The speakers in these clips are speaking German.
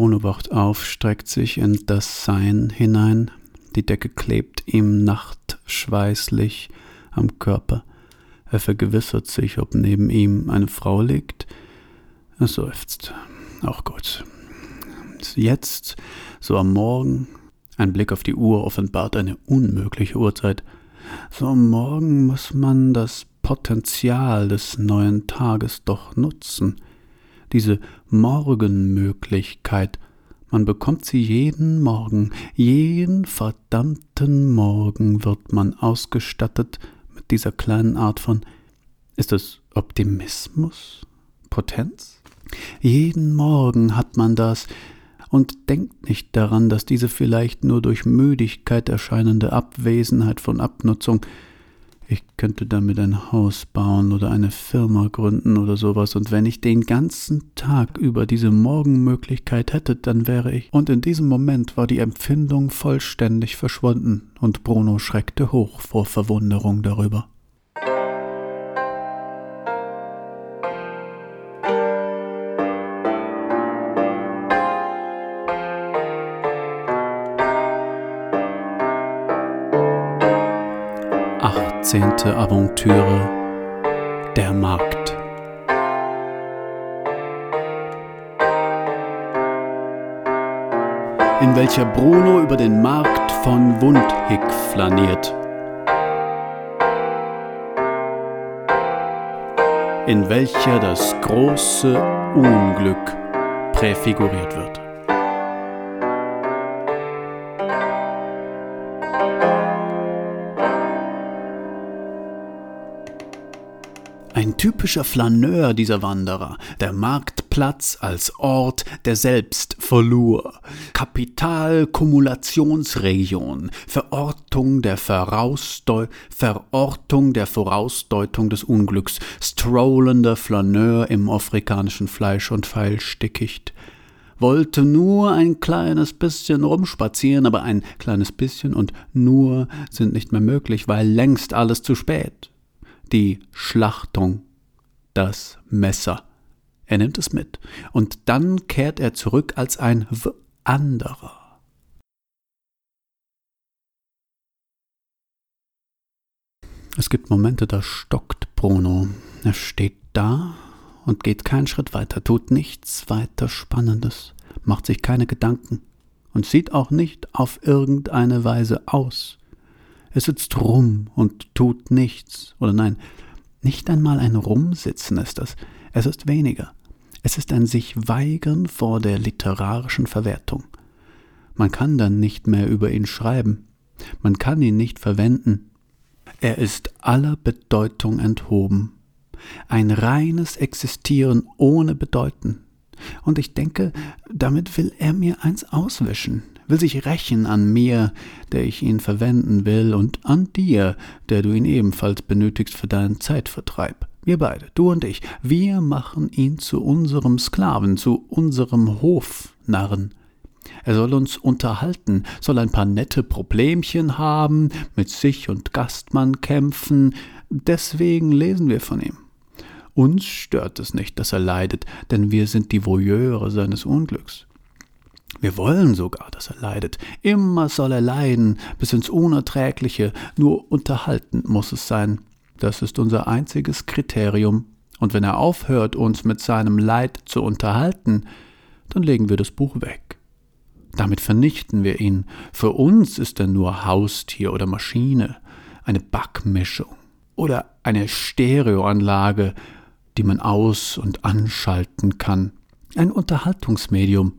Bruno wacht auf, streckt sich in das Sein hinein. Die Decke klebt ihm nachtschweißlich am Körper. Er vergewissert sich, ob neben ihm eine Frau liegt. Er seufzt. Auch gut. Jetzt, so am Morgen, ein Blick auf die Uhr offenbart eine unmögliche Uhrzeit. So am Morgen muss man das Potenzial des neuen Tages doch nutzen. Diese Morgenmöglichkeit, man bekommt sie jeden Morgen, jeden verdammten Morgen wird man ausgestattet mit dieser kleinen Art von ist es Optimismus? Potenz? Jeden Morgen hat man das, und denkt nicht daran, dass diese vielleicht nur durch Müdigkeit erscheinende Abwesenheit von Abnutzung ich könnte damit ein Haus bauen oder eine Firma gründen oder sowas, und wenn ich den ganzen Tag über diese Morgenmöglichkeit hätte, dann wäre ich. Und in diesem Moment war die Empfindung vollständig verschwunden, und Bruno schreckte hoch vor Verwunderung darüber. 18. Aventüre Der Markt in welcher Bruno über den Markt von Wundhick flaniert. In welcher das große Unglück präfiguriert wird. Typischer Flaneur dieser Wanderer, der Marktplatz als Ort der Selbstverlur, Kapitalkumulationsregion, Verortung der, Vorausdeu Verortung der Vorausdeutung des Unglücks, strollender Flaneur im afrikanischen Fleisch- und Pfeilstickicht wollte nur ein kleines bisschen rumspazieren, aber ein kleines bisschen und nur sind nicht mehr möglich, weil längst alles zu spät. Die Schlachtung, das Messer. Er nimmt es mit, und dann kehrt er zurück als ein w anderer. Es gibt Momente, da stockt Bruno. Er steht da und geht keinen Schritt weiter, tut nichts weiter Spannendes, macht sich keine Gedanken und sieht auch nicht auf irgendeine Weise aus. Er sitzt rum und tut nichts. Oder nein, nicht einmal ein Rumsitzen ist es. Es ist weniger. Es ist ein sich weigern vor der literarischen Verwertung. Man kann dann nicht mehr über ihn schreiben. Man kann ihn nicht verwenden. Er ist aller Bedeutung enthoben. Ein reines Existieren ohne Bedeuten. Und ich denke, damit will er mir eins auswischen will sich rächen an mir, der ich ihn verwenden will, und an dir, der du ihn ebenfalls benötigst für deinen Zeitvertreib. Wir beide, du und ich, wir machen ihn zu unserem Sklaven, zu unserem Hofnarren. Er soll uns unterhalten, soll ein paar nette Problemchen haben, mit sich und Gastmann kämpfen, deswegen lesen wir von ihm. Uns stört es nicht, dass er leidet, denn wir sind die Voyeure seines Unglücks. Wir wollen sogar, dass er leidet. Immer soll er leiden, bis ins Unerträgliche. Nur unterhaltend muss es sein. Das ist unser einziges Kriterium. Und wenn er aufhört, uns mit seinem Leid zu unterhalten, dann legen wir das Buch weg. Damit vernichten wir ihn. Für uns ist er nur Haustier oder Maschine, eine Backmischung oder eine Stereoanlage, die man aus- und anschalten kann. Ein Unterhaltungsmedium,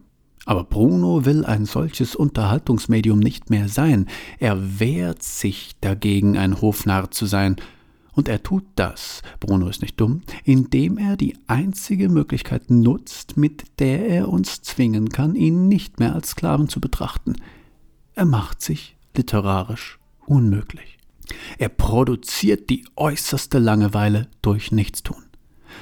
aber Bruno will ein solches Unterhaltungsmedium nicht mehr sein. Er wehrt sich dagegen, ein Hofnarr zu sein. Und er tut das, Bruno ist nicht dumm, indem er die einzige Möglichkeit nutzt, mit der er uns zwingen kann, ihn nicht mehr als Sklaven zu betrachten. Er macht sich literarisch unmöglich. Er produziert die äußerste Langeweile durch Nichtstun.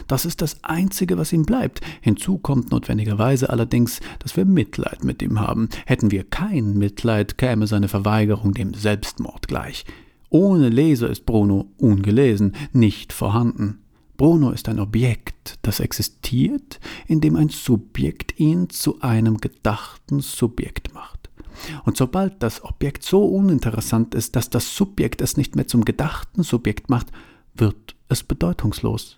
Das ist das Einzige, was ihm bleibt. Hinzu kommt notwendigerweise allerdings, dass wir Mitleid mit ihm haben. Hätten wir kein Mitleid, käme seine Verweigerung dem Selbstmord gleich. Ohne Leser ist Bruno ungelesen, nicht vorhanden. Bruno ist ein Objekt, das existiert, indem ein Subjekt ihn zu einem gedachten Subjekt macht. Und sobald das Objekt so uninteressant ist, dass das Subjekt es nicht mehr zum gedachten Subjekt macht, wird es bedeutungslos.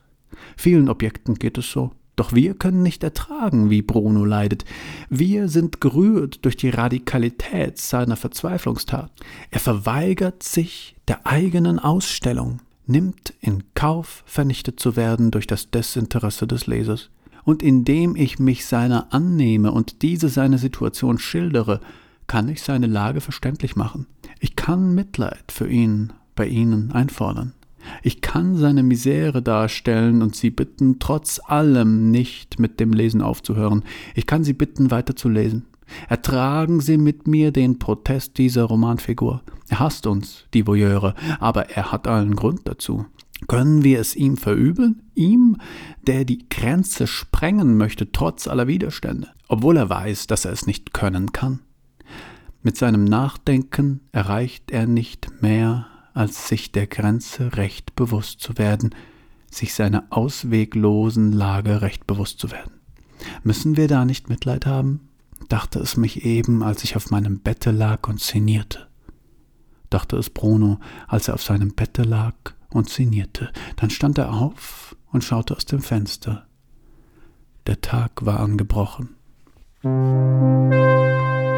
Vielen Objekten geht es so. Doch wir können nicht ertragen, wie Bruno leidet. Wir sind gerührt durch die Radikalität seiner Verzweiflungstat. Er verweigert sich der eigenen Ausstellung nimmt in Kauf, vernichtet zu werden durch das Desinteresse des Lesers. Und indem ich mich seiner annehme und diese seine Situation schildere, kann ich seine Lage verständlich machen. Ich kann Mitleid für ihn bei ihnen einfordern. Ich kann seine Misere darstellen und sie bitten, trotz allem nicht mit dem Lesen aufzuhören. Ich kann sie bitten, weiterzulesen. Ertragen Sie mit mir den Protest dieser Romanfigur. Er hasst uns, die Voyeure, aber er hat allen Grund dazu. Können wir es ihm verübeln? Ihm, der die Grenze sprengen möchte, trotz aller Widerstände, obwohl er weiß, dass er es nicht können kann? Mit seinem Nachdenken erreicht er nicht mehr, als sich der Grenze recht bewusst zu werden, sich seiner ausweglosen Lage recht bewusst zu werden. Müssen wir da nicht Mitleid haben? dachte es mich eben, als ich auf meinem Bette lag und sinnierte. Dachte es Bruno, als er auf seinem Bette lag und sinnierte. Dann stand er auf und schaute aus dem Fenster. Der Tag war angebrochen. Bruno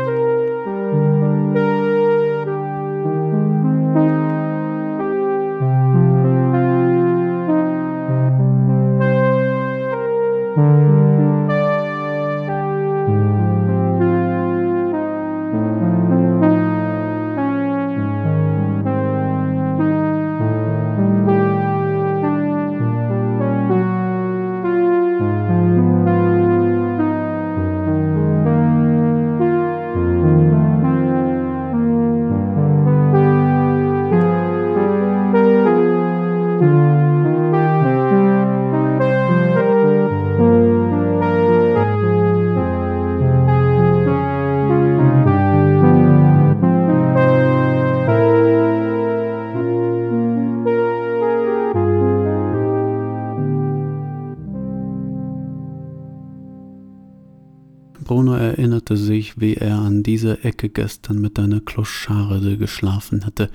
dieser Ecke gestern mit einer Kloscharde geschlafen hatte.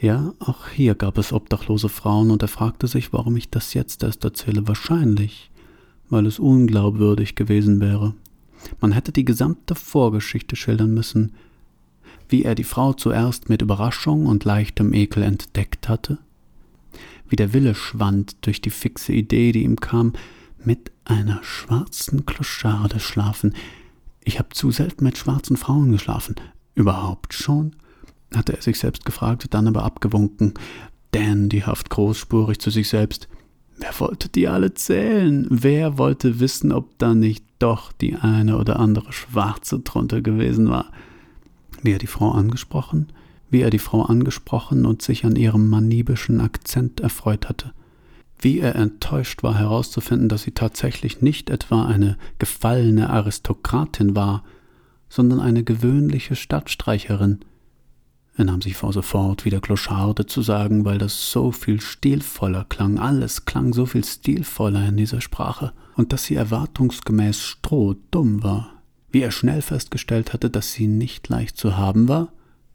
Ja, auch hier gab es obdachlose Frauen, und er fragte sich, warum ich das jetzt erst erzähle. Wahrscheinlich, weil es unglaubwürdig gewesen wäre. Man hätte die gesamte Vorgeschichte schildern müssen, wie er die Frau zuerst mit Überraschung und leichtem Ekel entdeckt hatte, wie der Wille schwand durch die fixe Idee, die ihm kam, mit einer schwarzen Kloscharde schlafen. Ich habe zu selten mit schwarzen Frauen geschlafen. Überhaupt schon? hatte er sich selbst gefragt, dann aber abgewunken, dandyhaft großspurig zu sich selbst. Wer wollte die alle zählen? Wer wollte wissen, ob da nicht doch die eine oder andere Schwarze drunter gewesen war? Wie er die Frau angesprochen, wie er die Frau angesprochen und sich an ihrem manibischen Akzent erfreut hatte wie er enttäuscht war herauszufinden, dass sie tatsächlich nicht etwa eine gefallene Aristokratin war, sondern eine gewöhnliche Stadtstreicherin. Er nahm sich vor, sofort wieder Clocharde zu sagen, weil das so viel stilvoller klang, alles klang so viel stilvoller in dieser Sprache, und dass sie erwartungsgemäß strohdumm war. Wie er schnell festgestellt hatte, dass sie nicht leicht zu haben war?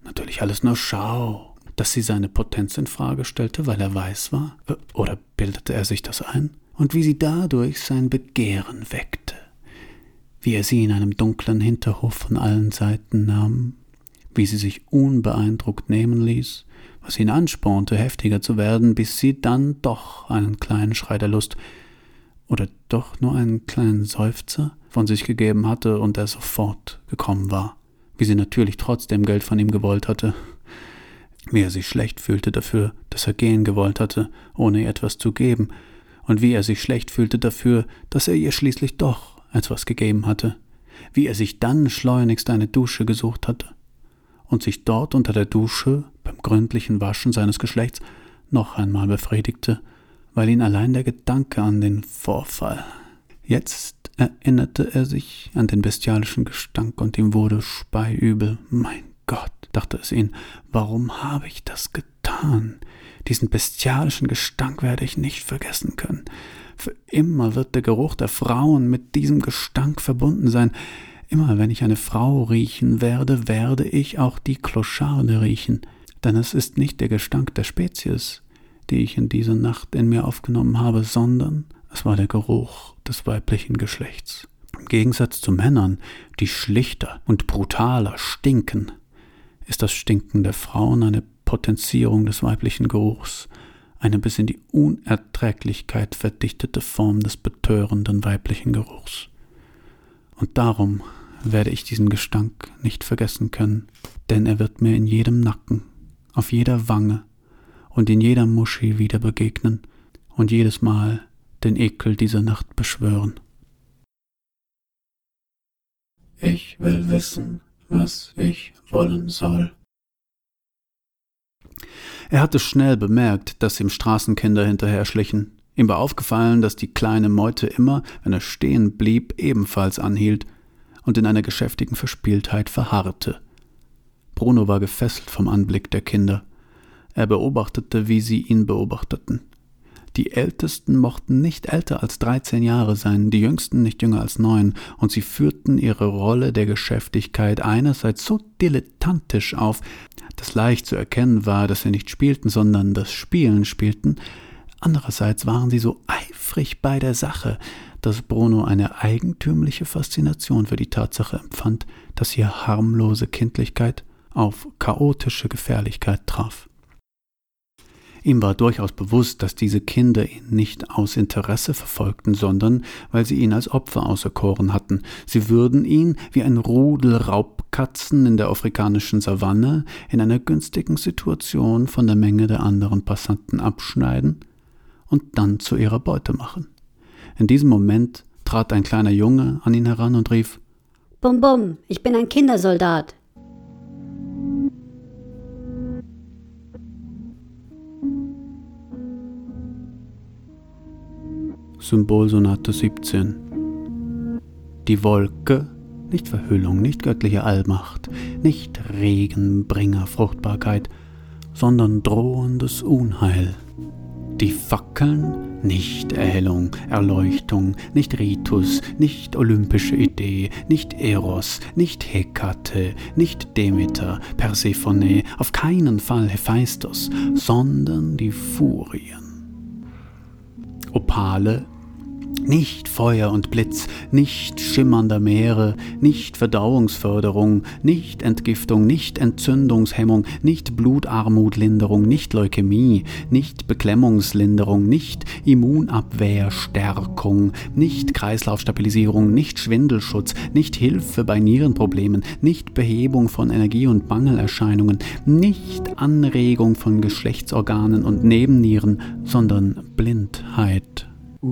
Natürlich alles nur Schau, dass sie seine Potenz in Frage stellte, weil er weiß war? Oder bildete er sich das ein? Und wie sie dadurch sein Begehren weckte, wie er sie in einem dunklen Hinterhof von allen Seiten nahm, wie sie sich unbeeindruckt nehmen ließ, was ihn anspornte, heftiger zu werden, bis sie dann doch einen kleinen Schrei der Lust oder doch nur einen kleinen Seufzer von sich gegeben hatte und er sofort gekommen war, wie sie natürlich trotzdem Geld von ihm gewollt hatte, wie er sich schlecht fühlte dafür, dass er gehen gewollt hatte, ohne ihr etwas zu geben, und wie er sich schlecht fühlte dafür, dass er ihr schließlich doch etwas gegeben hatte, wie er sich dann schleunigst eine Dusche gesucht hatte und sich dort unter der Dusche beim gründlichen Waschen seines Geschlechts noch einmal befriedigte, weil ihn allein der Gedanke an den Vorfall. Jetzt erinnerte er sich an den bestialischen Gestank und ihm wurde speiübel. Mein Gott, dachte es ihn, warum habe ich das getan? Diesen bestialischen Gestank werde ich nicht vergessen können. Für immer wird der Geruch der Frauen mit diesem Gestank verbunden sein. Immer wenn ich eine Frau riechen werde, werde ich auch die Clocharde riechen. Denn es ist nicht der Gestank der Spezies, die ich in dieser Nacht in mir aufgenommen habe, sondern es war der Geruch des weiblichen Geschlechts. Im Gegensatz zu Männern, die schlichter und brutaler stinken, ist das Stinken der Frauen eine Potenzierung des weiblichen Geruchs, eine bis in die Unerträglichkeit verdichtete Form des betörenden weiblichen Geruchs. Und darum werde ich diesen Gestank nicht vergessen können, denn er wird mir in jedem Nacken, auf jeder Wange und in jeder Muschi wieder begegnen und jedes Mal den Ekel dieser Nacht beschwören. Ich will wissen, was ich wollen soll. Er hatte schnell bemerkt, dass ihm Straßenkinder hinterher schlichen. Ihm war aufgefallen, dass die kleine Meute immer, wenn er stehen blieb, ebenfalls anhielt und in einer geschäftigen Verspieltheit verharrte. Bruno war gefesselt vom Anblick der Kinder. Er beobachtete, wie sie ihn beobachteten. Die Ältesten mochten nicht älter als dreizehn Jahre sein, die Jüngsten nicht jünger als neun, und sie führten ihre Rolle der Geschäftigkeit einerseits so dilettantisch auf, dass leicht zu erkennen war, dass sie nicht spielten, sondern das Spielen spielten, andererseits waren sie so eifrig bei der Sache, dass Bruno eine eigentümliche Faszination für die Tatsache empfand, dass ihr harmlose Kindlichkeit auf chaotische Gefährlichkeit traf. Ihm war durchaus bewusst, dass diese Kinder ihn nicht aus Interesse verfolgten, sondern weil sie ihn als Opfer auserkoren hatten. Sie würden ihn wie ein Rudel Raubkatzen in der afrikanischen Savanne in einer günstigen Situation von der Menge der anderen Passanten abschneiden und dann zu ihrer Beute machen. In diesem Moment trat ein kleiner Junge an ihn heran und rief Bum bum, ich bin ein Kindersoldat. Symbolsonate 17. Die Wolke, nicht Verhüllung, nicht göttliche Allmacht, nicht Regenbringer Fruchtbarkeit, sondern drohendes Unheil. Die Fackeln, nicht Erhellung, Erleuchtung, nicht Ritus, nicht olympische Idee, nicht Eros, nicht Hekate, nicht Demeter, Persephone, auf keinen Fall Hephaistos, sondern die Furien. Opale, nicht Feuer und Blitz, nicht schimmernder Meere, nicht Verdauungsförderung, nicht Entgiftung, nicht Entzündungshemmung, nicht Blutarmutlinderung, nicht Leukämie, nicht Beklemmungslinderung, nicht Immunabwehrstärkung, nicht Kreislaufstabilisierung, nicht Schwindelschutz, nicht Hilfe bei Nierenproblemen, nicht Behebung von Energie- und Mangelerscheinungen, nicht Anregung von Geschlechtsorganen und Nebennieren, sondern Blindheit. Da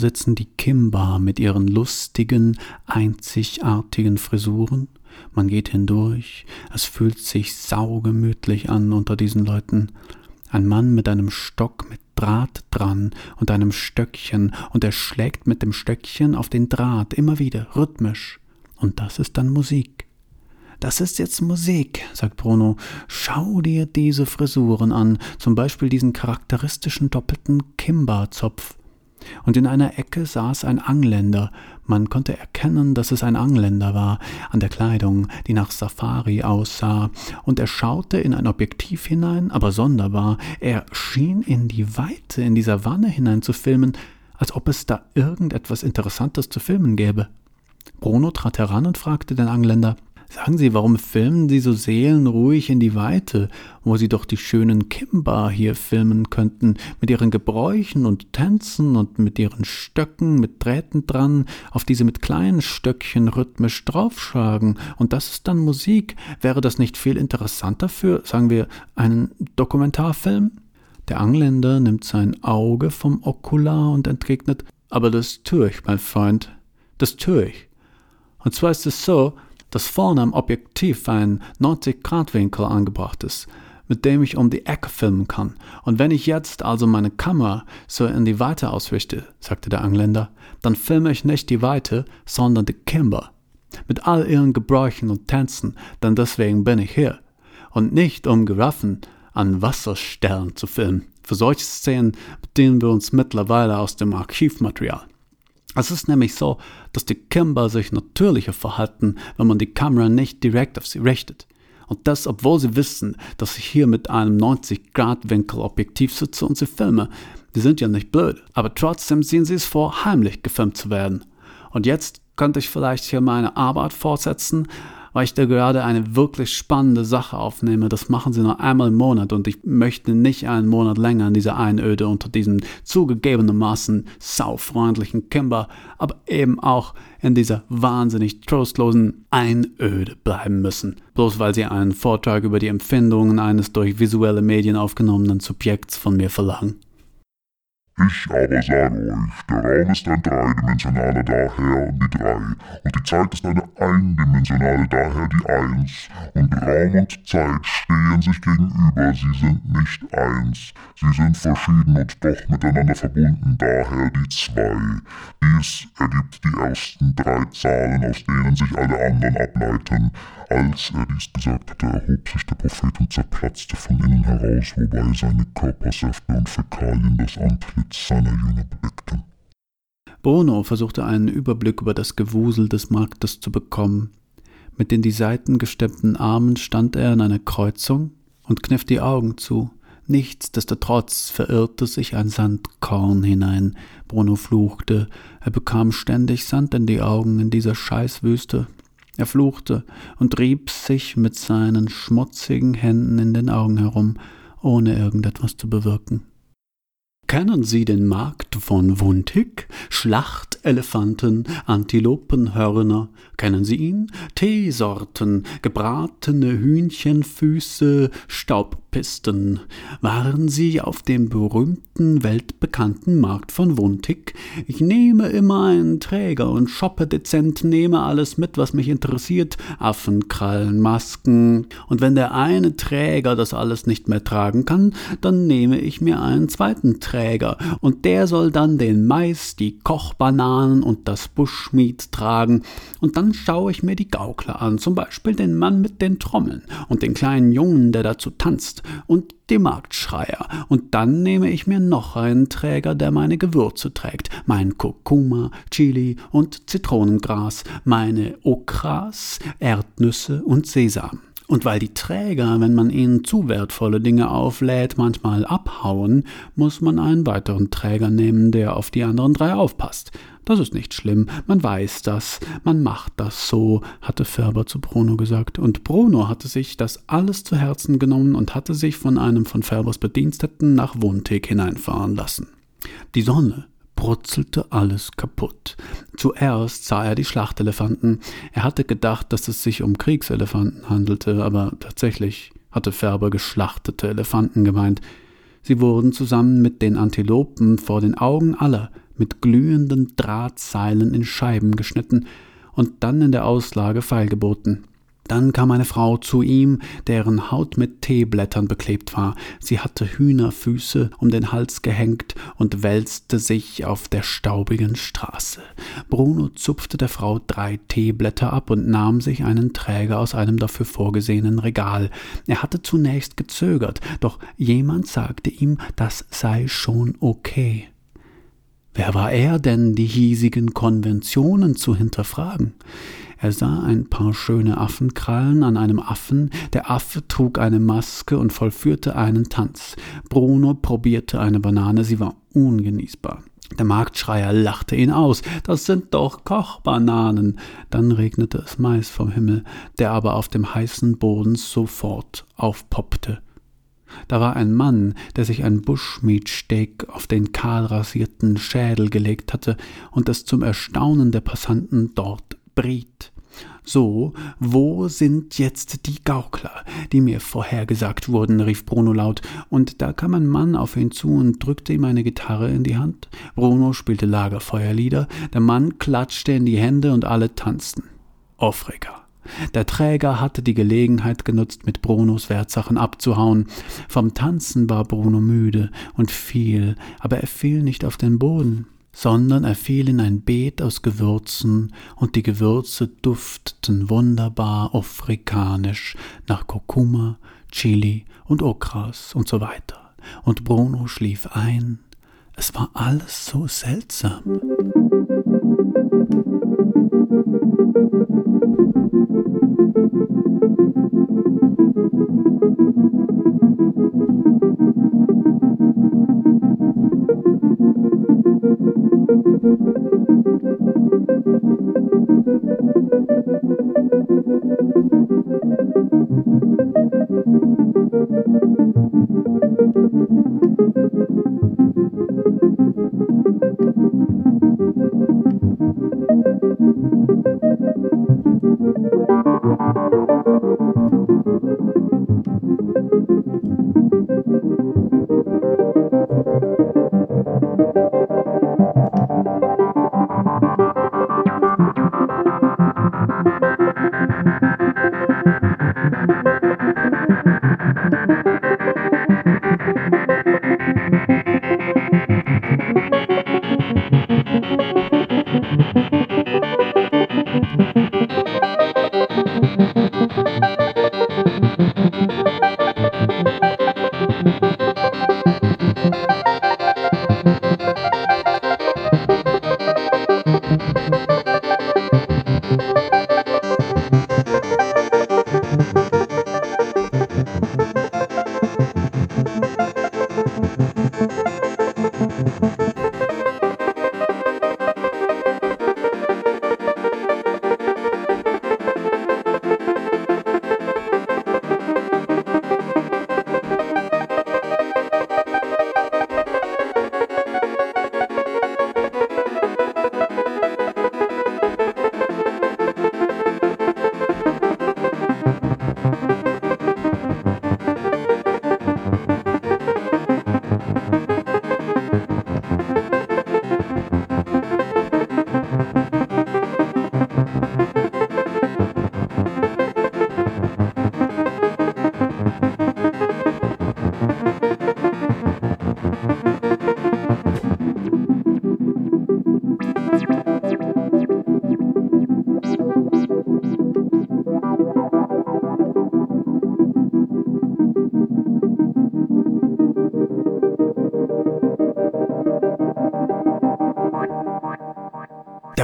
sitzen die Kimba mit ihren lustigen, einzigartigen Frisuren. Man geht hindurch, es fühlt sich saugemütlich an unter diesen Leuten. Ein Mann mit einem Stock mit Draht dran und einem Stöckchen, und er schlägt mit dem Stöckchen auf den Draht immer wieder, rhythmisch. Und das ist dann Musik. Das ist jetzt Musik, sagt Bruno. Schau dir diese Frisuren an, zum Beispiel diesen charakteristischen doppelten Kimba-Zopf. Und in einer Ecke saß ein Angländer. Man konnte erkennen, dass es ein Angländer war, an der Kleidung, die nach Safari aussah, und er schaute in ein Objektiv hinein, aber sonderbar, er schien in die Weite in dieser Wanne hinein zu filmen, als ob es da irgendetwas Interessantes zu filmen gäbe. Bruno trat heran und fragte den Angländer, Sagen Sie, warum filmen Sie so seelenruhig in die Weite, wo Sie doch die schönen Kimba hier filmen könnten, mit ihren Gebräuchen und Tänzen und mit ihren Stöcken mit Drähten dran, auf die Sie mit kleinen Stöckchen rhythmisch draufschlagen, und das ist dann Musik. Wäre das nicht viel interessanter für, sagen wir, einen Dokumentarfilm? Der Angländer nimmt sein Auge vom Okular und entgegnet, aber das tue ich, mein Freund, das tue ich. Und zwar ist es so, dass vorne am Objektiv ein 90-Grad-Winkel angebracht ist, mit dem ich um die Ecke filmen kann. Und wenn ich jetzt also meine Kamera so in die Weite ausrichte, sagte der Engländer, dann filme ich nicht die Weite, sondern die Kimber. Mit all ihren Gebräuchen und Tänzen, denn deswegen bin ich hier. Und nicht um Giraffen an Wasserstellen zu filmen. Für solche Szenen bedienen wir uns mittlerweile aus dem Archivmaterial. Es ist nämlich so, dass die Kimber sich natürlicher verhalten, wenn man die Kamera nicht direkt auf sie richtet. Und das, obwohl sie wissen, dass ich hier mit einem 90-Grad-Winkel Objektiv sitze und sie filme. Die sind ja nicht blöd, aber trotzdem sehen sie es vor, heimlich gefilmt zu werden. Und jetzt könnte ich vielleicht hier meine Arbeit fortsetzen, weil ich da gerade eine wirklich spannende Sache aufnehme. Das machen sie nur einmal im Monat und ich möchte nicht einen Monat länger in dieser Einöde unter diesem zugegebenermaßen saufreundlichen Kimber, aber eben auch in dieser wahnsinnig trostlosen Einöde bleiben müssen, bloß weil sie einen Vortrag über die Empfindungen eines durch visuelle Medien aufgenommenen Subjekts von mir verlangen. Ich aber sage euch, der Raum ist ein dreidimensionaler daher die drei, und die Zeit ist eine eindimensionale daher die eins, und Raum und Zeit stehen sich gegenüber, sie sind nicht eins, sie sind verschieden und doch miteinander verbunden, daher die zwei. Dies ergibt die ersten drei Zahlen, aus denen sich alle anderen ableiten. Als er dies gesagt hatte, erhob sich der Prophet und zerplatzte von innen heraus, wobei seine Körpersäfte und Fäkalien das Antlitz seiner Jünger bedeckten. Bruno versuchte einen Überblick über das Gewusel des Marktes zu bekommen. Mit den die Seiten gestemmten Armen stand er in einer Kreuzung und kniff die Augen zu. Nichtsdestotrotz verirrte sich ein Sandkorn hinein. Bruno fluchte. Er bekam ständig Sand in die Augen in dieser Scheißwüste. Er fluchte und rieb sich mit seinen schmutzigen Händen in den Augen herum, ohne irgendetwas zu bewirken. Kennen Sie den Markt von Wuntig? Schlachtelefanten, Antilopenhörner. Kennen Sie ihn? Teesorten, gebratene Hühnchenfüße, Staubpisten. Waren Sie auf dem berühmten, weltbekannten Markt von Wuntig? Ich nehme immer einen Träger und shoppe dezent, nehme alles mit, was mich interessiert. Affenkrallen, Masken. Und wenn der eine Träger das alles nicht mehr tragen kann, dann nehme ich mir einen zweiten Träger und der soll dann den Mais, die Kochbananen und das Buschmied tragen, und dann schaue ich mir die Gaukler an, zum Beispiel den Mann mit den Trommeln und den kleinen Jungen, der dazu tanzt, und die Marktschreier, und dann nehme ich mir noch einen Träger, der meine Gewürze trägt, mein Kurkuma, Chili und Zitronengras, meine Okras, Erdnüsse und Sesam. Und weil die Träger, wenn man ihnen zu wertvolle Dinge auflädt, manchmal abhauen, muss man einen weiteren Träger nehmen, der auf die anderen drei aufpasst. Das ist nicht schlimm, man weiß das, man macht das so, hatte Färber zu Bruno gesagt. Und Bruno hatte sich das alles zu Herzen genommen und hatte sich von einem von Färbers Bediensteten nach Wohnthek hineinfahren lassen. Die Sonne brutzelte alles kaputt. Zuerst sah er die Schlachtelefanten. Er hatte gedacht, dass es sich um Kriegselefanten handelte, aber tatsächlich hatte Färber geschlachtete Elefanten gemeint. Sie wurden zusammen mit den Antilopen vor den Augen aller mit glühenden Drahtseilen in Scheiben geschnitten und dann in der Auslage feilgeboten. Dann kam eine Frau zu ihm, deren Haut mit Teeblättern beklebt war. Sie hatte Hühnerfüße um den Hals gehängt und wälzte sich auf der staubigen Straße. Bruno zupfte der Frau drei Teeblätter ab und nahm sich einen Träger aus einem dafür vorgesehenen Regal. Er hatte zunächst gezögert, doch jemand sagte ihm, das sei schon okay. Wer war er denn, die hiesigen Konventionen zu hinterfragen? Er sah ein paar schöne Affenkrallen an einem Affen, der Affe trug eine Maske und vollführte einen Tanz. Bruno probierte eine Banane, sie war ungenießbar. Der Marktschreier lachte ihn aus. Das sind doch Kochbananen. Dann regnete es Mais vom Himmel, der aber auf dem heißen Boden sofort aufpoppte. Da war ein Mann, der sich ein Bushmeat-Steak auf den kahl rasierten Schädel gelegt hatte und es zum Erstaunen der Passanten dort briet. So, wo sind jetzt die Gaukler, die mir vorhergesagt wurden, rief Bruno laut, und da kam ein Mann auf ihn zu und drückte ihm eine Gitarre in die Hand. Bruno spielte Lagerfeuerlieder, der Mann klatschte in die Hände und alle tanzten. Aufreger. Der Träger hatte die Gelegenheit genutzt, mit Brunos Wertsachen abzuhauen. Vom Tanzen war Bruno müde und fiel, aber er fiel nicht auf den Boden sondern er fiel in ein Beet aus Gewürzen, und die Gewürze dufteten wunderbar afrikanisch nach Kurkuma, Chili und Okras und so weiter. Und Bruno schlief ein. Es war alles so seltsam.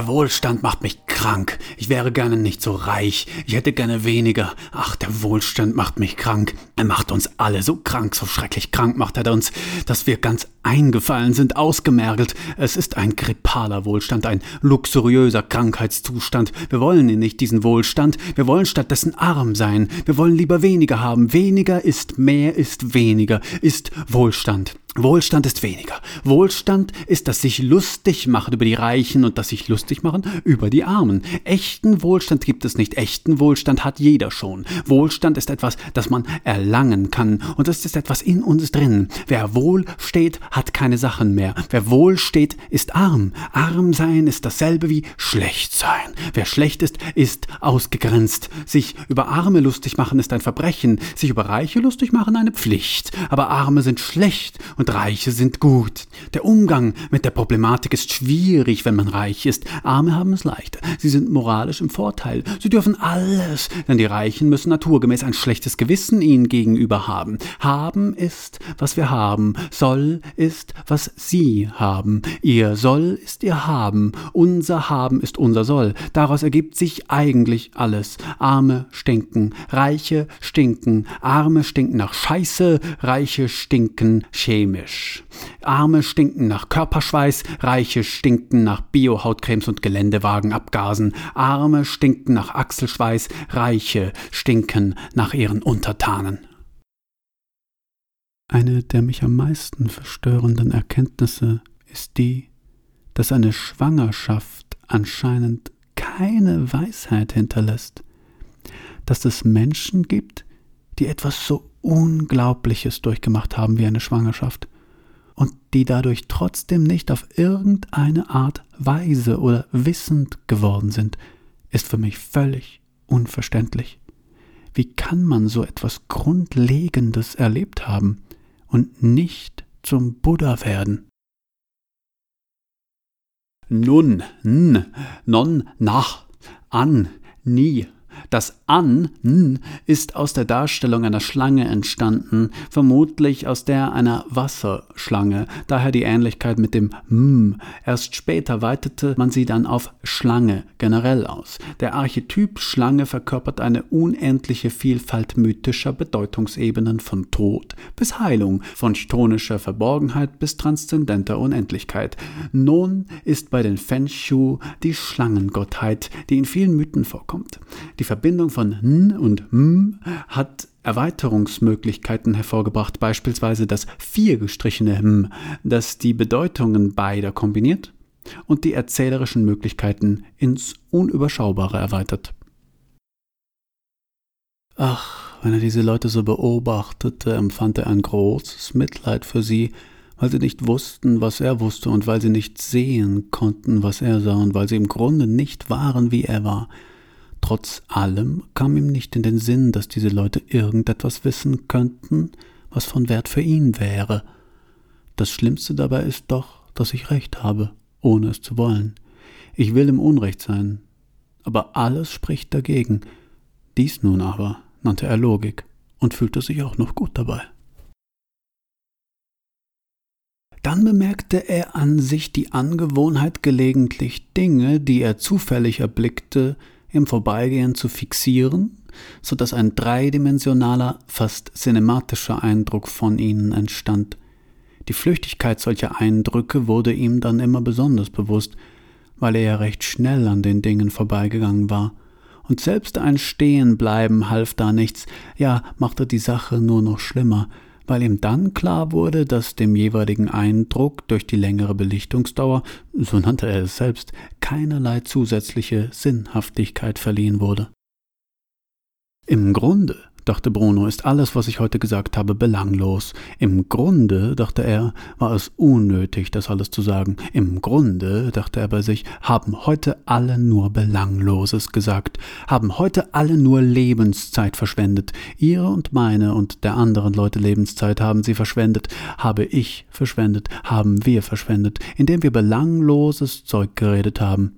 Wohlstand macht mich krank. Ich wäre gerne nicht so reich. Ich hätte gerne weniger. Ach, der Wohlstand macht mich krank. Er macht uns alle so krank, so schrecklich krank macht er uns, dass wir ganz eingefallen sind, ausgemergelt. Es ist ein grippaler Wohlstand, ein luxuriöser Krankheitszustand. Wir wollen ihn nicht, diesen Wohlstand. Wir wollen stattdessen arm sein. Wir wollen lieber weniger haben. Weniger ist mehr, ist weniger, ist Wohlstand. Wohlstand ist weniger. Wohlstand ist das sich lustig machen über die Reichen und das sich lustig machen über die Armen. Echten Wohlstand gibt es nicht. Echten Wohlstand hat jeder schon. Wohlstand ist etwas, das man erlangen kann und es ist etwas in uns drin. Wer wohl steht, hat keine Sachen mehr. Wer wohl steht, ist arm. Arm sein ist dasselbe wie schlecht sein. Wer schlecht ist, ist ausgegrenzt. Sich über Arme lustig machen ist ein Verbrechen. Sich über Reiche lustig machen eine Pflicht. Aber Arme sind schlecht und und Reiche sind gut. Der Umgang mit der Problematik ist schwierig, wenn man reich ist. Arme haben es leichter. Sie sind moralisch im Vorteil. Sie dürfen alles, denn die Reichen müssen naturgemäß ein schlechtes Gewissen ihnen gegenüber haben. Haben ist, was wir haben. Soll ist was Sie haben. Ihr Soll ist Ihr Haben. Unser Haben ist unser Soll. Daraus ergibt sich eigentlich alles. Arme stinken, Reiche stinken, Arme stinken nach Scheiße, Reiche stinken chemisch. Arme stinken nach Körperschweiß, Reiche stinken nach Biohautcremes und Geländewagenabgasen. Arme stinken nach Achselschweiß, Reiche stinken nach ihren Untertanen. Eine der mich am meisten verstörenden Erkenntnisse ist die, dass eine Schwangerschaft anscheinend keine Weisheit hinterlässt, dass es Menschen gibt, die etwas so Unglaubliches durchgemacht haben wie eine Schwangerschaft und die dadurch trotzdem nicht auf irgendeine Art weise oder wissend geworden sind, ist für mich völlig unverständlich. Wie kann man so etwas Grundlegendes erlebt haben und nicht zum Buddha werden? Nun, n, non, nach, an, nie, das an n ist aus der Darstellung einer Schlange entstanden, vermutlich aus der einer Wasserschlange, daher die Ähnlichkeit mit dem m. Erst später weitete man sie dann auf Schlange generell aus. Der Archetyp Schlange verkörpert eine unendliche Vielfalt mythischer Bedeutungsebenen von Tod bis Heilung, von chtonischer Verborgenheit bis transzendenter Unendlichkeit. Nun ist bei den Fenshu die Schlangengottheit, die in vielen Mythen vorkommt. Die Verbindung von n und m hat Erweiterungsmöglichkeiten hervorgebracht, beispielsweise das vier gestrichene m, das die Bedeutungen beider kombiniert und die erzählerischen Möglichkeiten ins Unüberschaubare erweitert. Ach, wenn er diese Leute so beobachtete, empfand er ein großes Mitleid für sie, weil sie nicht wussten, was er wusste und weil sie nicht sehen konnten, was er sah und weil sie im Grunde nicht waren, wie er war. Trotz allem kam ihm nicht in den Sinn, dass diese Leute irgendetwas wissen könnten, was von Wert für ihn wäre. Das Schlimmste dabei ist doch, dass ich recht habe, ohne es zu wollen. Ich will im Unrecht sein, aber alles spricht dagegen. Dies nun aber nannte er Logik und fühlte sich auch noch gut dabei. Dann bemerkte er an sich die Angewohnheit, gelegentlich Dinge, die er zufällig erblickte, im Vorbeigehen zu fixieren, so dass ein dreidimensionaler, fast cinematischer Eindruck von ihnen entstand. Die Flüchtigkeit solcher Eindrücke wurde ihm dann immer besonders bewusst, weil er ja recht schnell an den Dingen vorbeigegangen war. Und selbst ein Stehenbleiben half da nichts, ja, machte die Sache nur noch schlimmer, weil ihm dann klar wurde, dass dem jeweiligen Eindruck durch die längere Belichtungsdauer, so nannte er es selbst, keinerlei zusätzliche Sinnhaftigkeit verliehen wurde. Im Grunde dachte Bruno, ist alles, was ich heute gesagt habe, belanglos. Im Grunde, dachte er, war es unnötig, das alles zu sagen. Im Grunde, dachte er bei sich, haben heute alle nur Belangloses gesagt, haben heute alle nur Lebenszeit verschwendet. Ihre und meine und der anderen Leute Lebenszeit haben sie verschwendet, habe ich verschwendet, haben wir verschwendet, indem wir belangloses Zeug geredet haben.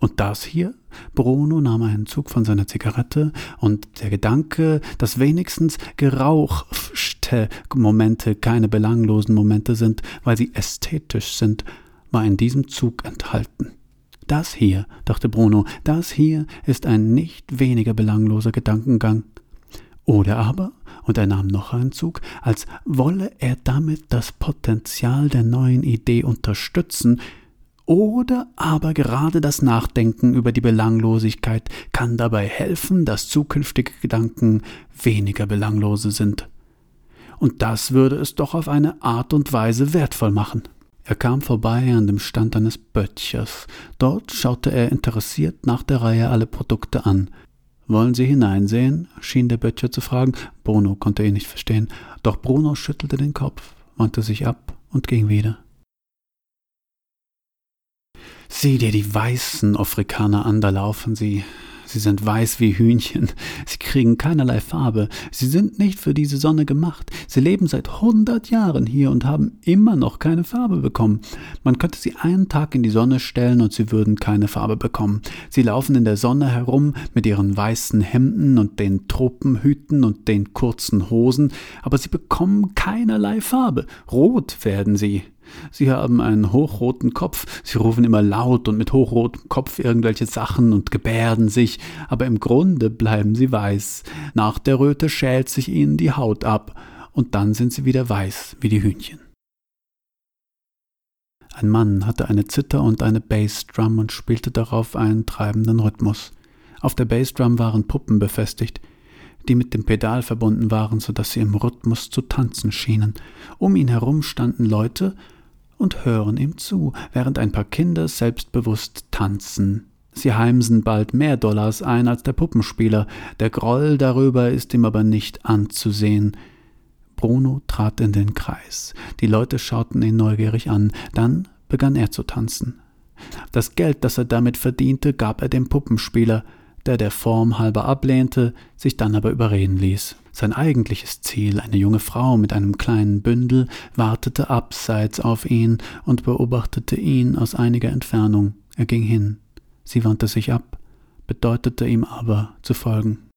Und das hier? Bruno nahm einen Zug von seiner Zigarette und der Gedanke, dass wenigstens gerauchte Momente keine belanglosen Momente sind, weil sie ästhetisch sind, war in diesem Zug enthalten. Das hier, dachte Bruno, das hier ist ein nicht weniger belangloser Gedankengang. Oder aber, und er nahm noch einen Zug, als wolle er damit das Potenzial der neuen Idee unterstützen, oder aber gerade das Nachdenken über die Belanglosigkeit kann dabei helfen, dass zukünftige Gedanken weniger belanglose sind. Und das würde es doch auf eine Art und Weise wertvoll machen. Er kam vorbei an dem Stand eines Böttchers. Dort schaute er interessiert nach der Reihe alle Produkte an. Wollen Sie hineinsehen? schien der Böttcher zu fragen. Bruno konnte ihn nicht verstehen. Doch Bruno schüttelte den Kopf, wandte sich ab und ging wieder. Sieh dir die weißen Afrikaner an, da laufen sie. Sie sind weiß wie Hühnchen. Sie kriegen keinerlei Farbe. Sie sind nicht für diese Sonne gemacht. Sie leben seit hundert Jahren hier und haben immer noch keine Farbe bekommen. Man könnte sie einen Tag in die Sonne stellen und sie würden keine Farbe bekommen. Sie laufen in der Sonne herum mit ihren weißen Hemden und den Tropenhüten und den kurzen Hosen, aber sie bekommen keinerlei Farbe. Rot werden sie. Sie haben einen hochroten Kopf, sie rufen immer laut und mit hochrotem Kopf irgendwelche Sachen und gebärden sich, aber im Grunde bleiben sie weiß. Nach der Röte schält sich ihnen die Haut ab, und dann sind sie wieder weiß wie die Hühnchen. Ein Mann hatte eine Zither und eine Bassdrum und spielte darauf einen treibenden Rhythmus. Auf der Bassdrum waren Puppen befestigt, die mit dem Pedal verbunden waren, so dass sie im Rhythmus zu tanzen schienen. Um ihn herum standen Leute und hören ihm zu, während ein paar Kinder selbstbewusst tanzen. Sie heimsen bald mehr Dollars ein als der Puppenspieler, der Groll darüber ist ihm aber nicht anzusehen. Bruno trat in den Kreis. Die Leute schauten ihn neugierig an, dann begann er zu tanzen. Das Geld, das er damit verdiente, gab er dem Puppenspieler, der der Form halber ablehnte, sich dann aber überreden ließ. Sein eigentliches Ziel, eine junge Frau mit einem kleinen Bündel, wartete abseits auf ihn und beobachtete ihn aus einiger Entfernung. Er ging hin. Sie wandte sich ab, bedeutete ihm aber zu folgen.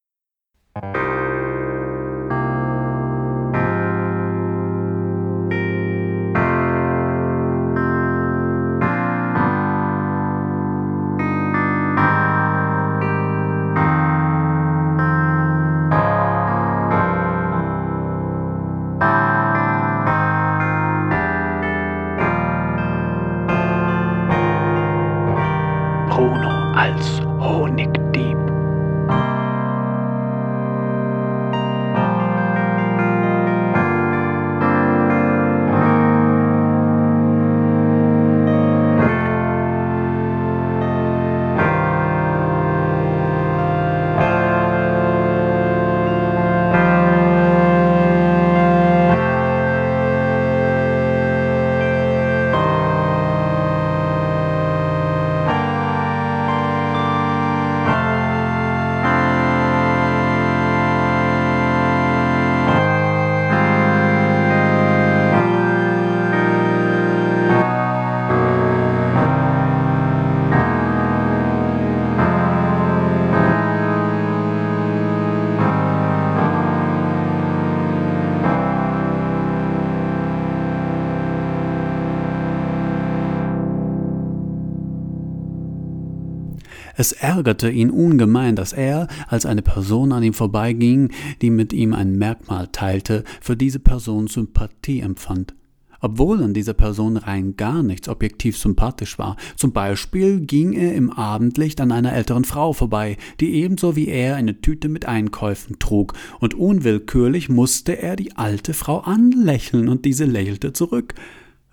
Es ärgerte ihn ungemein, dass er, als eine Person an ihm vorbeiging, die mit ihm ein Merkmal teilte, für diese Person Sympathie empfand. Obwohl an dieser Person rein gar nichts objektiv sympathisch war. Zum Beispiel ging er im Abendlicht an einer älteren Frau vorbei, die ebenso wie er eine Tüte mit Einkäufen trug, und unwillkürlich musste er die alte Frau anlächeln, und diese lächelte zurück.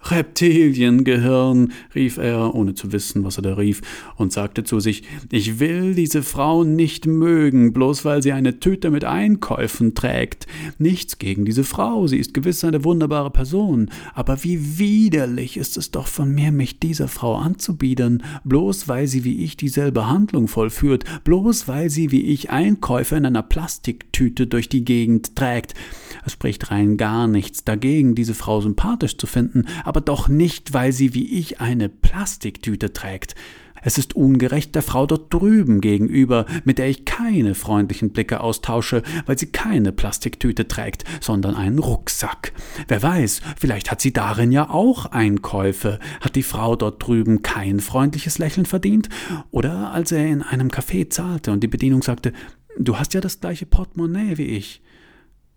Reptiliengehirn, rief er, ohne zu wissen, was er da rief, und sagte zu sich, ich will diese Frau nicht mögen, bloß weil sie eine Tüte mit Einkäufen trägt. Nichts gegen diese Frau, sie ist gewiss eine wunderbare Person, aber wie widerlich ist es doch von mir, mich dieser Frau anzubiedern, bloß weil sie wie ich dieselbe Handlung vollführt, bloß weil sie wie ich Einkäufe in einer Plastiktüte durch die Gegend trägt. Es spricht rein gar nichts dagegen, diese Frau sympathisch zu finden, aber doch nicht, weil sie wie ich eine Plastiktüte trägt. Es ist ungerecht der Frau dort drüben gegenüber, mit der ich keine freundlichen Blicke austausche, weil sie keine Plastiktüte trägt, sondern einen Rucksack. Wer weiß, vielleicht hat sie darin ja auch Einkäufe. Hat die Frau dort drüben kein freundliches Lächeln verdient? Oder als er in einem Café zahlte und die Bedienung sagte, Du hast ja das gleiche Portemonnaie wie ich.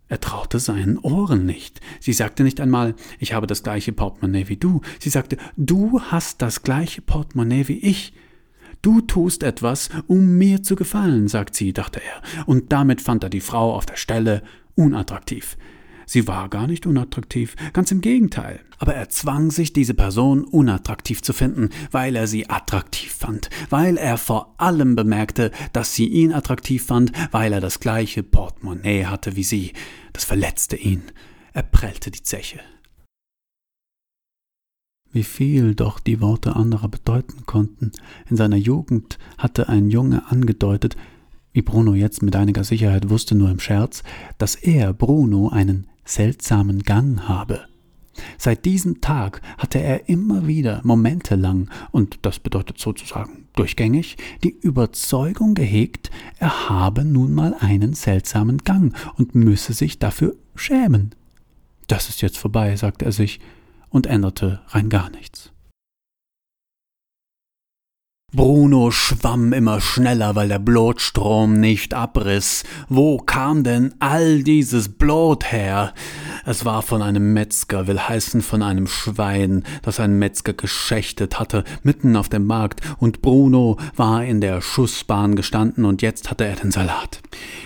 Er traute seinen Ohren nicht. Sie sagte nicht einmal, ich habe das gleiche Portemonnaie wie du. Sie sagte, du hast das gleiche Portemonnaie wie ich. Du tust etwas, um mir zu gefallen, sagt sie, dachte er, und damit fand er die Frau auf der Stelle unattraktiv. Sie war gar nicht unattraktiv, ganz im Gegenteil. Aber er zwang sich, diese Person unattraktiv zu finden, weil er sie attraktiv fand, weil er vor allem bemerkte, dass sie ihn attraktiv fand, weil er das gleiche Portemonnaie hatte wie sie. Das verletzte ihn. Er prellte die Zeche. Wie viel doch die Worte anderer bedeuten konnten. In seiner Jugend hatte ein Junge angedeutet, wie Bruno jetzt mit einiger Sicherheit wusste, nur im Scherz, dass er, Bruno, einen seltsamen Gang habe. Seit diesem Tag hatte er immer wieder momentelang, und das bedeutet sozusagen durchgängig, die Überzeugung gehegt, er habe nun mal einen seltsamen Gang und müsse sich dafür schämen. Das ist jetzt vorbei, sagte er sich, und änderte rein gar nichts. Bruno schwamm immer schneller, weil der Blutstrom nicht abriss. Wo kam denn all dieses Blut her? Es war von einem Metzger, will heißen von einem Schwein, das ein Metzger geschächtet hatte, mitten auf dem Markt, und Bruno war in der Schussbahn gestanden und jetzt hatte er den Salat.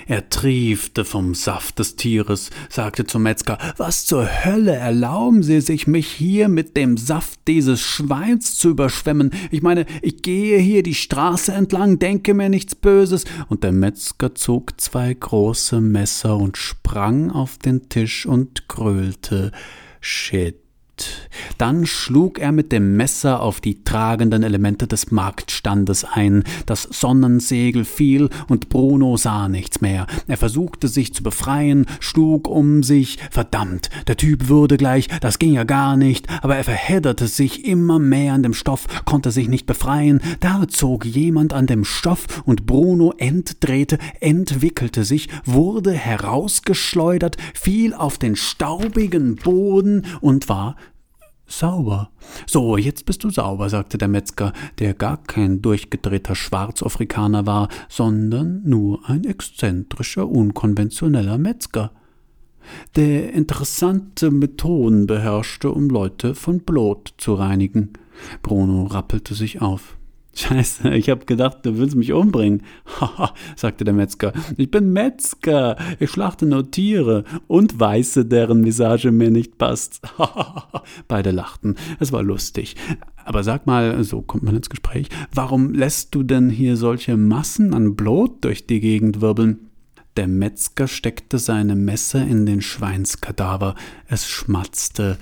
Er triefte vom Saft des Tieres, sagte zum Metzger, was zur Hölle erlauben Sie sich, mich hier mit dem Saft dieses Schweins zu überschwemmen? Ich meine, ich gehe hier die Straße entlang, denke mir nichts Böses. Und der Metzger zog zwei große Messer und sprang auf den Tisch und gröhlte Shit. Dann schlug er mit dem Messer auf die tragenden Elemente des Marktstandes ein. Das Sonnensegel fiel und Bruno sah nichts mehr. Er versuchte sich zu befreien, schlug um sich. Verdammt, der Typ würde gleich, das ging ja gar nicht. Aber er verhedderte sich immer mehr an dem Stoff, konnte sich nicht befreien. Da zog jemand an dem Stoff und Bruno entdrehte, entwickelte sich, wurde herausgeschleudert, fiel auf den staubigen Boden und war Sauber. So, jetzt bist du sauber, sagte der Metzger, der gar kein durchgedrehter Schwarzafrikaner war, sondern nur ein exzentrischer, unkonventioneller Metzger, der interessante Methoden beherrschte, um Leute von Blut zu reinigen. Bruno rappelte sich auf. Scheiße, ich hab gedacht, du willst mich umbringen. Haha, sagte der Metzger. Ich bin Metzger. Ich schlachte nur Tiere und Weiße, deren Visage mir nicht passt. Beide lachten. Es war lustig. Aber sag mal, so kommt man ins Gespräch, warum lässt du denn hier solche Massen an Blut durch die Gegend wirbeln? Der Metzger steckte seine Messer in den Schweinskadaver. Es schmatzte.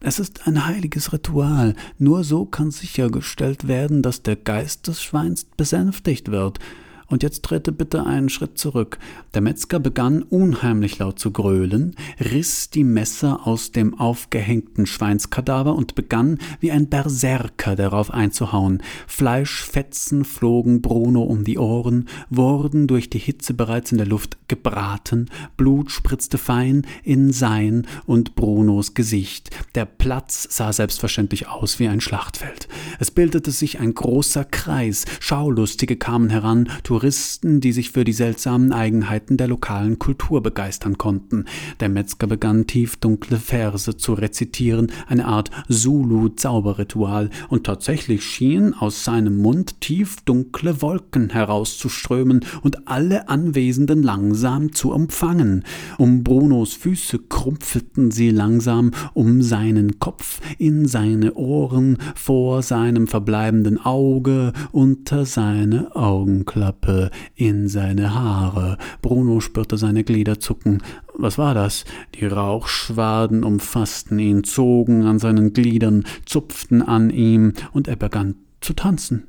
Es ist ein heiliges Ritual. Nur so kann sichergestellt werden, dass der Geist des Schweins besänftigt wird. Und jetzt trete bitte einen Schritt zurück. Der Metzger begann unheimlich laut zu gröhlen, riss die Messer aus dem aufgehängten Schweinskadaver und begann wie ein Berserker darauf einzuhauen. Fleischfetzen flogen Bruno um die Ohren, wurden durch die Hitze bereits in der Luft gebraten, Blut spritzte fein in sein und Brunos Gesicht. Der Platz sah selbstverständlich aus wie ein Schlachtfeld. Es bildete sich ein großer Kreis, Schaulustige kamen heran, Touristen, die sich für die seltsamen Eigenheiten der lokalen Kultur begeistern konnten. Der Metzger begann tiefdunkle Verse zu rezitieren, eine Art Zulu-Zauberritual, und tatsächlich schienen aus seinem Mund tiefdunkle Wolken herauszuströmen und alle Anwesenden langsam zu umfangen. Um Brunos Füße krumpfelten sie langsam, um seinen Kopf, in seine Ohren, vor seinem verbleibenden Auge, unter seine Augenklappe. Kappe in seine Haare. Bruno spürte seine Glieder zucken. Was war das? Die Rauchschwaden umfassten ihn, zogen an seinen Gliedern, zupften an ihm, und er begann zu tanzen.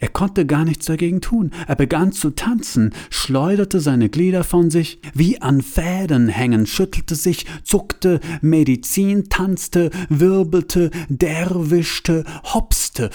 Er konnte gar nichts dagegen tun. Er begann zu tanzen, schleuderte seine Glieder von sich, wie an Fäden hängen, schüttelte sich, zuckte, Medizin tanzte, wirbelte, derwischte, hopste,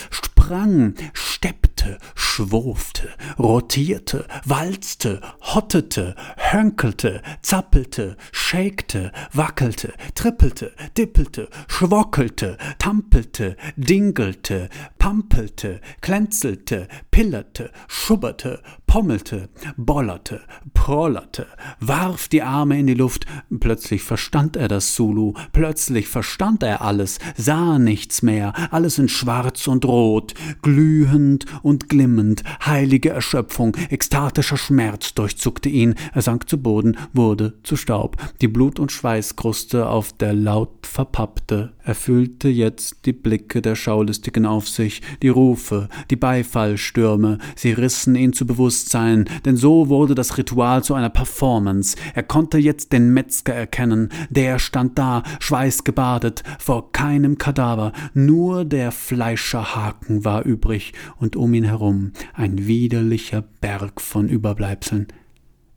sprang, steppte, schwurfte, rotierte, walzte, hottete, hönkelte, zappelte, schäkte, wackelte, trippelte, dippelte, schwockelte, tampelte, dingelte, pampelte, kitzelte, pillerte, schubberte, pommelte, bollerte, prollerte, warf die Arme in die Luft. Plötzlich verstand er das Zulu, plötzlich verstand er alles, sah nichts mehr, alles in schwarz und rot. Glühend und glimmend, heilige Erschöpfung, ekstatischer Schmerz durchzuckte ihn, er sank zu Boden, wurde zu Staub, die Blut- und Schweißkruste auf der laut verpappte, er fühlte jetzt die Blicke der Schaulustigen auf sich, die Rufe, die Beifallstürme, sie rissen ihn zu Bewusstsein, denn so wurde das Ritual zu einer Performance, er konnte jetzt den Metzger erkennen, der stand da, schweißgebadet, vor keinem Kadaver, nur der Fleischerhaken war übrig und um ihn herum ein widerlicher Berg von Überbleibseln.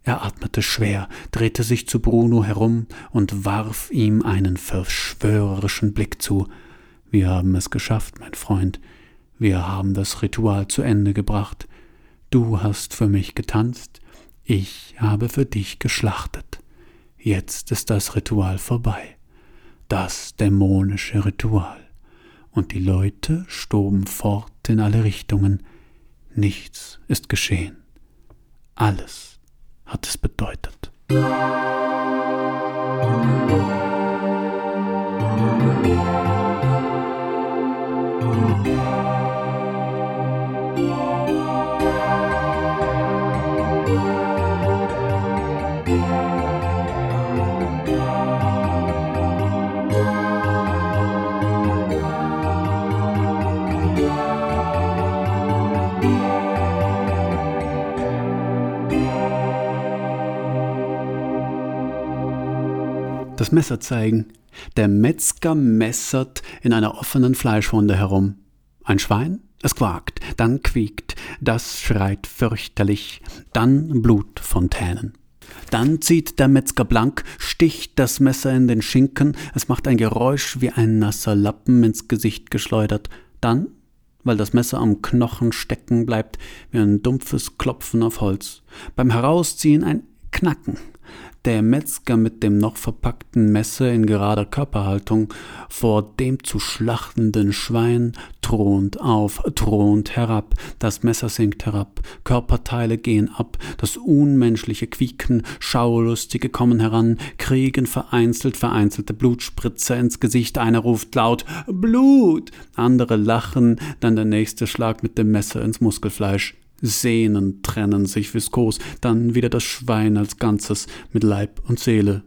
Er atmete schwer, drehte sich zu Bruno herum und warf ihm einen verschwörerischen Blick zu. Wir haben es geschafft, mein Freund. Wir haben das Ritual zu Ende gebracht. Du hast für mich getanzt, ich habe für dich geschlachtet. Jetzt ist das Ritual vorbei. Das dämonische Ritual und die Leute stoben fort in alle Richtungen. Nichts ist geschehen. Alles hat es bedeutet. Das Messer zeigen. Der Metzger messert in einer offenen Fleischwunde herum. Ein Schwein? Es quakt, dann quiekt, das schreit fürchterlich, dann Blutfontänen. Dann zieht der Metzger blank, sticht das Messer in den Schinken, es macht ein Geräusch wie ein nasser Lappen ins Gesicht geschleudert. Dann, weil das Messer am Knochen stecken bleibt, wie ein dumpfes Klopfen auf Holz. Beim Herausziehen ein Knacken, der Metzger mit dem noch verpackten Messer in gerader Körperhaltung vor dem zu schlachtenden Schwein thront auf, thront herab, das Messer sinkt herab, Körperteile gehen ab, das unmenschliche Quieken, Schaulustige kommen heran, kriegen vereinzelt vereinzelte Blutspritzer ins Gesicht, einer ruft laut Blut, andere lachen, dann der nächste Schlag mit dem Messer ins Muskelfleisch. Sehnen trennen sich viskos, dann wieder das Schwein als Ganzes mit Leib und Seele.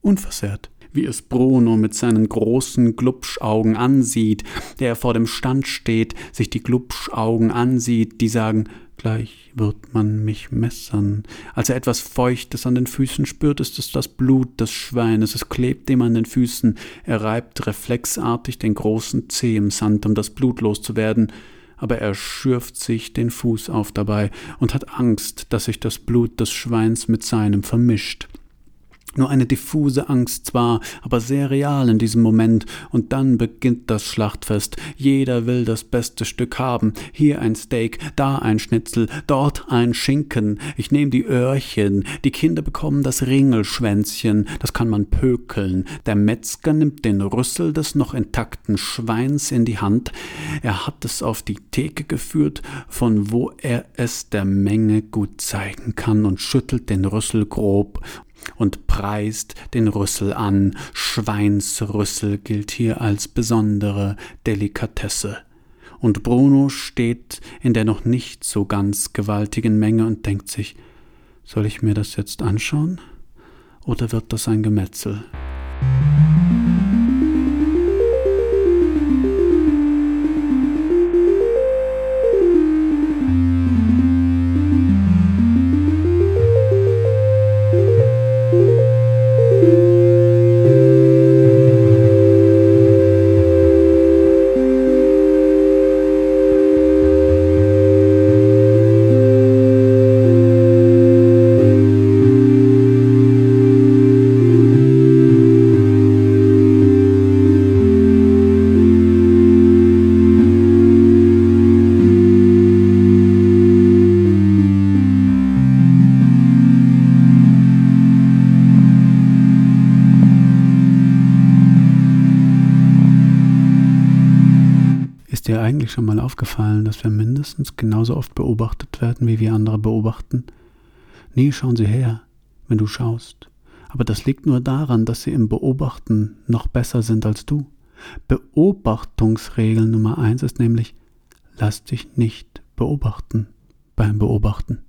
Unversehrt, wie es Bruno mit seinen großen Glubschaugen ansieht, der vor dem Stand steht, sich die Glubschaugen ansieht, die sagen, gleich wird man mich messern. Als er etwas Feuchtes an den Füßen spürt, ist es das Blut des Schweines, es klebt ihm an den Füßen, er reibt reflexartig den großen Zeh im Sand, um das Blut loszuwerden, aber er schürft sich den Fuß auf dabei und hat Angst, dass sich das Blut des Schweins mit seinem vermischt. Nur eine diffuse Angst zwar, aber sehr real in diesem Moment, und dann beginnt das Schlachtfest. Jeder will das beste Stück haben. Hier ein Steak, da ein Schnitzel, dort ein Schinken. Ich nehme die Öhrchen, die Kinder bekommen das Ringelschwänzchen, das kann man pökeln. Der Metzger nimmt den Rüssel des noch intakten Schweins in die Hand. Er hat es auf die Theke geführt, von wo er es der Menge gut zeigen kann und schüttelt den Rüssel grob und preist den Rüssel an. Schweinsrüssel gilt hier als besondere Delikatesse. Und Bruno steht in der noch nicht so ganz gewaltigen Menge und denkt sich, soll ich mir das jetzt anschauen? Oder wird das ein Gemetzel? Schon mal aufgefallen, dass wir mindestens genauso oft beobachtet werden, wie wir andere beobachten? Nie schauen sie her, wenn du schaust. Aber das liegt nur daran, dass sie im Beobachten noch besser sind als du. Beobachtungsregel Nummer eins ist nämlich Lass dich nicht beobachten beim Beobachten.